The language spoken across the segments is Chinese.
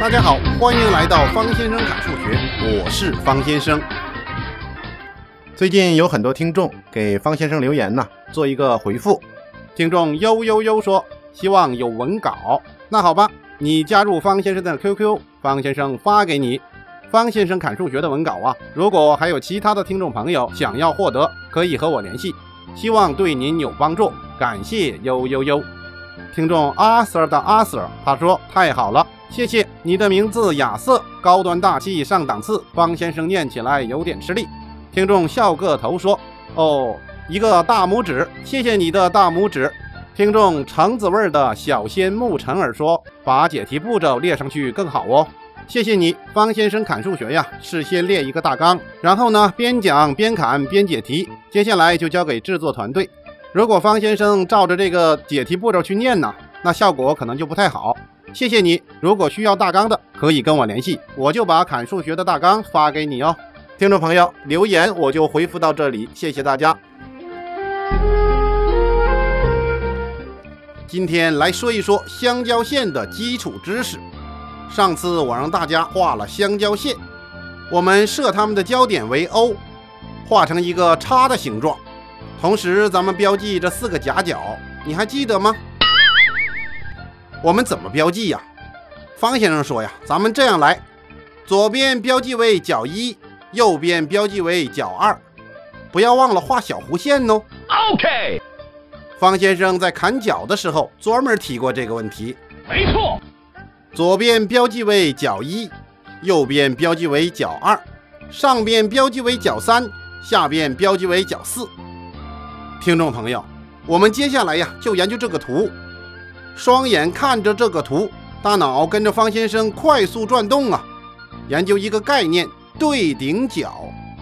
大家好，欢迎来到方先生侃数学，我是方先生。最近有很多听众给方先生留言呢，做一个回复。听众悠悠悠说，希望有文稿。那好吧，你加入方先生的 QQ，方先生发给你。方先生侃数学的文稿啊，如果还有其他的听众朋友想要获得，可以和我联系，希望对您有帮助。感谢悠悠悠。听众阿 Sir 的阿 Sir，他说太好了，谢谢你的名字亚瑟，高端大气上档次，方先生念起来有点吃力。听众笑个头说，哦，一个大拇指，谢谢你的大拇指。听众橙子味的小仙木晨儿说，把解题步骤列上去更好哦。谢谢你，方先生砍数学呀，是先列一个大纲，然后呢边讲边砍边解题，接下来就交给制作团队。如果方先生照着这个解题步骤去念呢，那效果可能就不太好。谢谢你，如果需要大纲的，可以跟我联系，我就把砍数学的大纲发给你哦。听众朋友留言我就回复到这里，谢谢大家。今天来说一说相交线的基础知识。上次我让大家画了相交线，我们设它们的交点为 O，画成一个叉的形状。同时，咱们标记这四个夹角，你还记得吗？我们怎么标记呀？方先生说呀，咱们这样来：左边标记为角一，右边标记为角二，不要忘了画小弧线哦。OK。方先生在砍角的时候专门提过这个问题。没错。左边标记为角一，右边标记为角二，上边标记为角三，下边标记为角四。听众朋友，我们接下来呀就研究这个图，双眼看着这个图，大脑跟着方先生快速转动啊，研究一个概念——对顶角。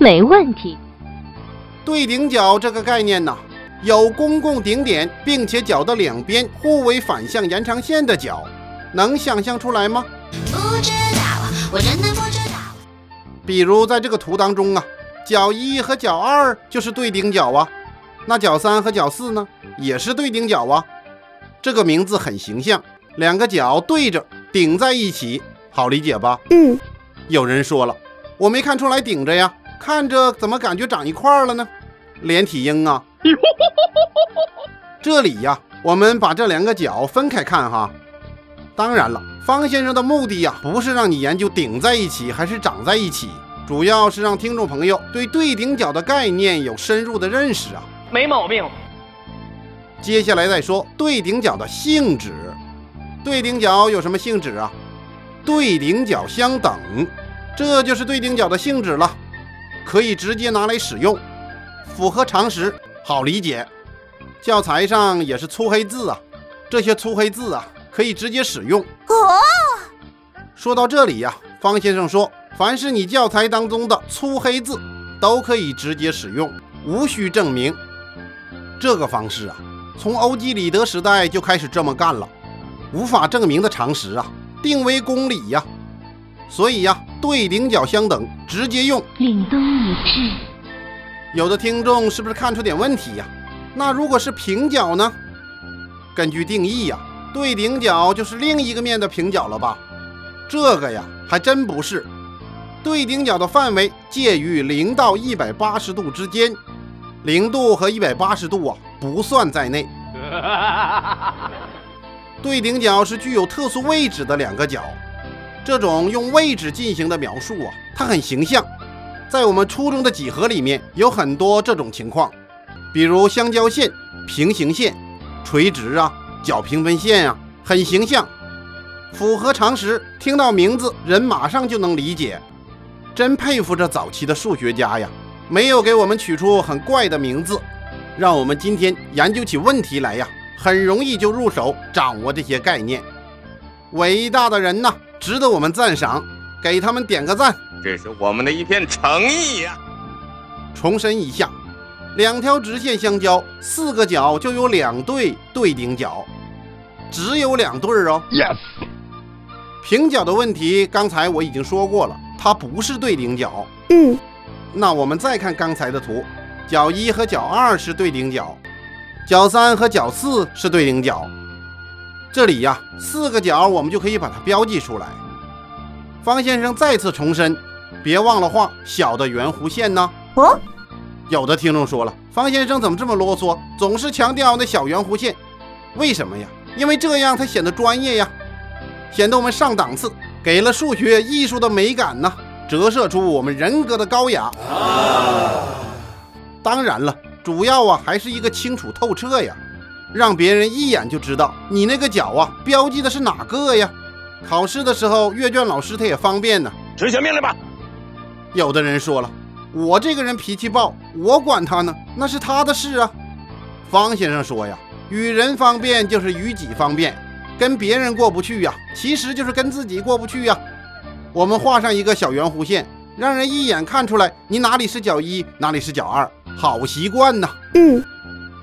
没问题。对顶角这个概念呢，有公共顶点，并且角的两边互为反向延长线的角。能想象出来吗？不知道，我真的不知道。比如在这个图当中啊，角一和角二就是对顶角啊，那角三和角四呢，也是对顶角啊。这个名字很形象，两个角对着顶在一起，好理解吧？嗯。有人说了，我没看出来顶着呀，看着怎么感觉长一块了呢？连体婴啊！这里呀，我们把这两个角分开看哈。当然了，方先生的目的呀，不是让你研究顶在一起还是长在一起，主要是让听众朋友对对顶角的概念有深入的认识啊。没毛病。接下来再说对顶角的性质。对顶角有什么性质啊？对顶角相等，这就是对顶角的性质了，可以直接拿来使用，符合常识，好理解。教材上也是粗黑字啊，这些粗黑字啊。可以直接使用哦。说到这里呀，方先生说，凡是你教材当中的粗黑字，都可以直接使用，无需证明。这个方式啊，从欧几里得时代就开始这么干了。无法证明的常识啊，定为公理呀。所以呀，对顶角相等，直接用。凛冬已至。有的听众是不是看出点问题呀？那如果是平角呢？根据定义呀。对顶角就是另一个面的平角了吧？这个呀，还真不是。对顶角的范围介于零到一百八十度之间，零度和一百八十度啊不算在内。对顶角是具有特殊位置的两个角，这种用位置进行的描述啊，它很形象。在我们初中的几何里面有很多这种情况，比如相交线、平行线、垂直啊。角平分线啊，很形象，符合常识。听到名字，人马上就能理解。真佩服这早期的数学家呀，没有给我们取出很怪的名字，让我们今天研究起问题来呀，很容易就入手掌握这些概念。伟大的人呐，值得我们赞赏，给他们点个赞。这是我们的一片诚意呀。重申一下。两条直线相交，四个角就有两对对顶角，只有两对儿哦。Yes。平角的问题，刚才我已经说过了，它不是对顶角。嗯。那我们再看刚才的图，角一和角二是对顶角，角三和角四是对顶角。这里呀，四个角我们就可以把它标记出来。方先生再次重申，别忘了画小的圆弧线呢。哦，有的听众说了，方先生怎么这么啰嗦，总是强调那小圆弧线？为什么呀？因为这样才显得专业呀，显得我们上档次，给了数学艺术的美感呢，折射出我们人格的高雅。当然了，主要啊还是一个清楚透彻呀，让别人一眼就知道你那个角啊标记的是哪个呀。考试的时候，阅卷老师他也方便呢。执行命令吧。有的人说了，我这个人脾气暴，我管他呢，那是他的事啊。方先生说呀，与人方便就是与己方便，跟别人过不去呀，其实就是跟自己过不去呀。我们画上一个小圆弧线，让人一眼看出来你哪里是角一，哪里是角二，好习惯呐。嗯，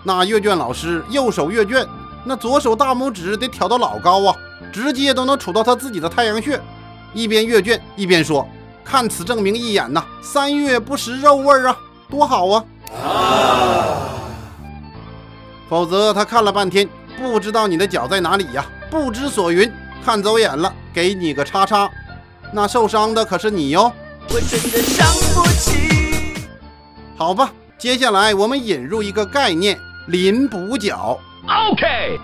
那阅卷老师右手阅卷，那左手大拇指得挑到老高啊，直接都能杵到他自己的太阳穴，一边阅卷一边说。看此证明一眼呐，三月不食肉味儿啊，多好啊！否则他看了半天，不知道你的脚在哪里呀，不知所云，看走眼了，给你个叉叉，那受伤的可是你哟。我真的伤不起。好吧，接下来我们引入一个概念——邻补角。OK，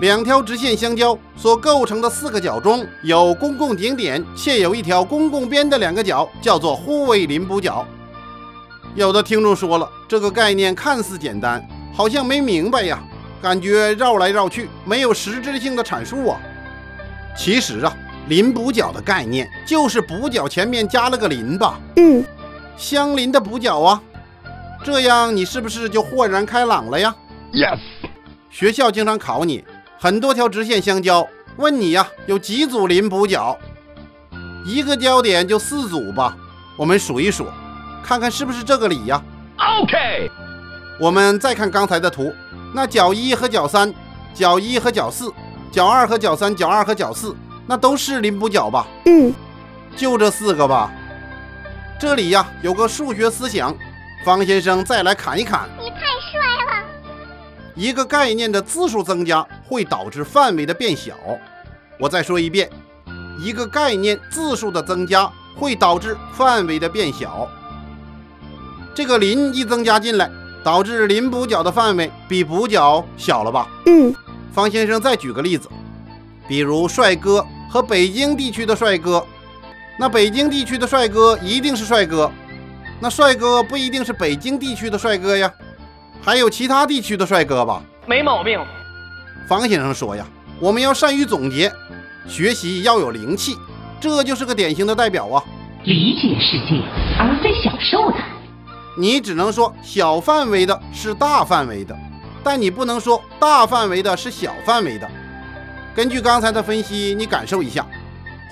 两条直线相交所构成的四个角中有公共顶点，且有一条公共边的两个角，叫做互为邻补角。有的听众说了，这个概念看似简单，好像没明白呀，感觉绕来绕去，没有实质性的阐述啊。其实啊，邻补角的概念就是补角前面加了个邻吧，嗯，相邻的补角啊。这样你是不是就豁然开朗了呀？Yes，学校经常考你，很多条直线相交，问你呀，有几组邻补角？一个交点就四组吧，我们数一数，看看是不是这个理呀？OK，我们再看刚才的图，那角一和角三，角一和角四，角二和角三，角二和角四，那都是邻补角吧？嗯，就这四个吧。这里呀有个数学思想，方先生再来砍一砍。你太帅了。一个概念的字数增加会导致范围的变小。我再说一遍，一个概念字数的增加会导致范围的变小。这个邻一增加进来，导致邻补角的范围比补角小了吧？嗯，方先生再举个例子，比如帅哥和北京地区的帅哥，那北京地区的帅哥一定是帅哥，那帅哥不一定是北京地区的帅哥呀，还有其他地区的帅哥吧？没毛病。方先生说呀，我们要善于总结，学习要有灵气，这就是个典型的代表啊。理解世界，而非享受它。你只能说小范围的是大范围的，但你不能说大范围的是小范围的。根据刚才的分析，你感受一下，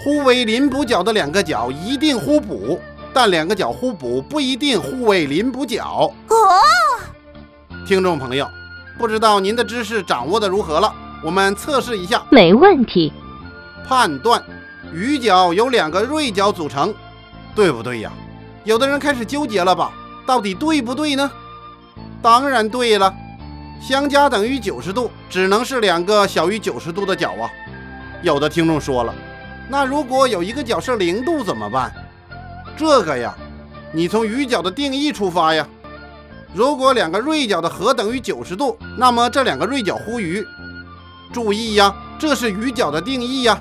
互为邻补角的两个角一定互补，但两个角互补不一定互为邻补角。哦，听众朋友，不知道您的知识掌握的如何了？我们测试一下，没问题。判断鱼角由两个锐角组成，对不对呀？有的人开始纠结了吧？到底对不对呢？当然对了，相加等于九十度，只能是两个小于九十度的角啊。有的听众说了，那如果有一个角是零度怎么办？这个呀，你从鱼角的定义出发呀。如果两个锐角的和等于九十度，那么这两个锐角互鱼。注意呀，这是鱼角的定义呀。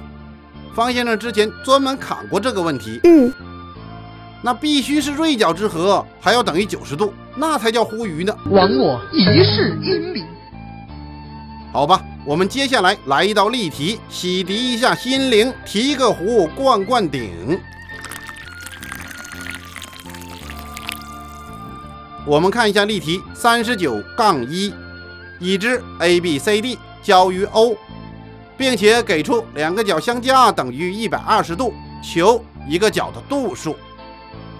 方先生之前专门砍过这个问题。嗯，那必须是锐角之和，还要等于九十度，那才叫互鱼呢。枉我一世英名。好吧，我们接下来来一道例题，洗涤一下心灵，提个壶，灌灌顶。我们看一下例题三十九杠一，已知 A、B、C、D 交于 O，并且给出两个角相加等于一百二十度，求一个角的度数。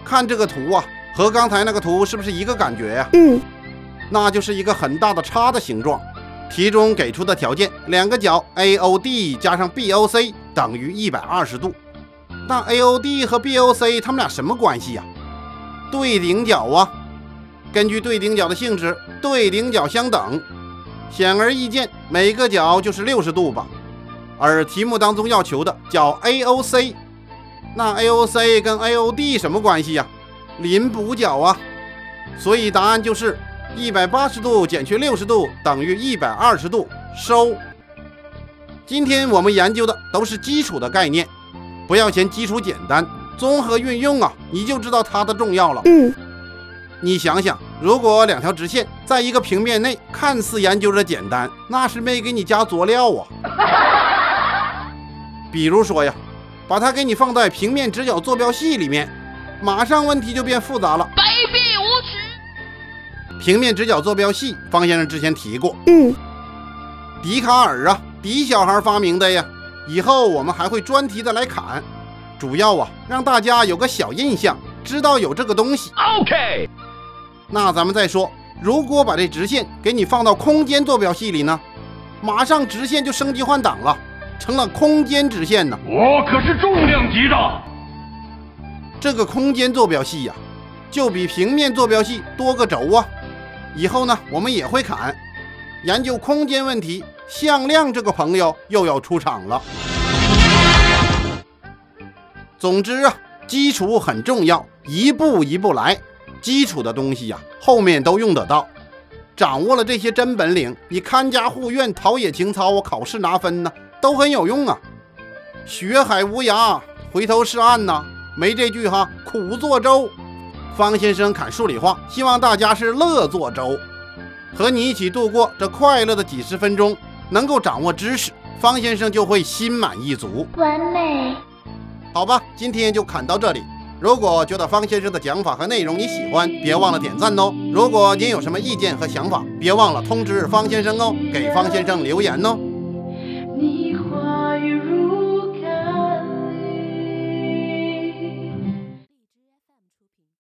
看这个图啊，和刚才那个图是不是一个感觉呀、嗯，那就是一个很大的叉的形状。题中给出的条件，两个角 AOD 加上 BOC 等于一百二十度。那 AOD 和 BOC 它们俩什么关系呀、对顶角啊。根据对顶角的性质，对顶角相等，显而易见，每个角就是六十度吧。而题目当中要求的角 AOC，那 AOC 跟 AOD 什么关系呀？邻补角啊。所以答案就是一百八十度减去六十度等于一百二十度，收。今天我们研究的都是基础的概念，不要嫌基础简单，综合运用啊，你就知道它的重要了。嗯，你想想，如果两条直线在一个平面内看似研究着简单，那是没给你加佐料啊。比如说呀，把它给你放在平面直角坐标系里面，马上问题就变复杂了。卑鄙无耻！平面直角坐标系，方先生之前提过，嗯，笛卡尔啊，笛小孩发明的呀。以后我们还会专题的来侃，主要啊让大家有个小印象，知道有这个东西。OK，那咱们再说，如果把这直线给你放到空间坐标系里呢，马上直线就升级换挡了，成了空间直线呢。我可是重量级的。这个空间坐标系呀、就比平面坐标系多个轴啊。以后呢，我们也会砍研究空间问题。向量这个朋友又要出场了。总之啊，基础很重要，一步一步来。基础的东西呀、后面都用得到。掌握了这些真本领，你看家护院、陶冶情操啊，考试拿分呢，都很有用啊。学海无涯，回头是岸呐、没这句哈，苦作舟。方先生侃数理化，希望大家是乐作舟，和你一起度过这快乐的几十分钟，能够掌握知识，方先生就会心满意足。完美。好吧，今天就侃到这里。如果觉得方先生的讲法和内容你喜欢，别忘了点赞哦。如果您有什么意见和想法，别忘了通知方先生哦，给方先生留言哦。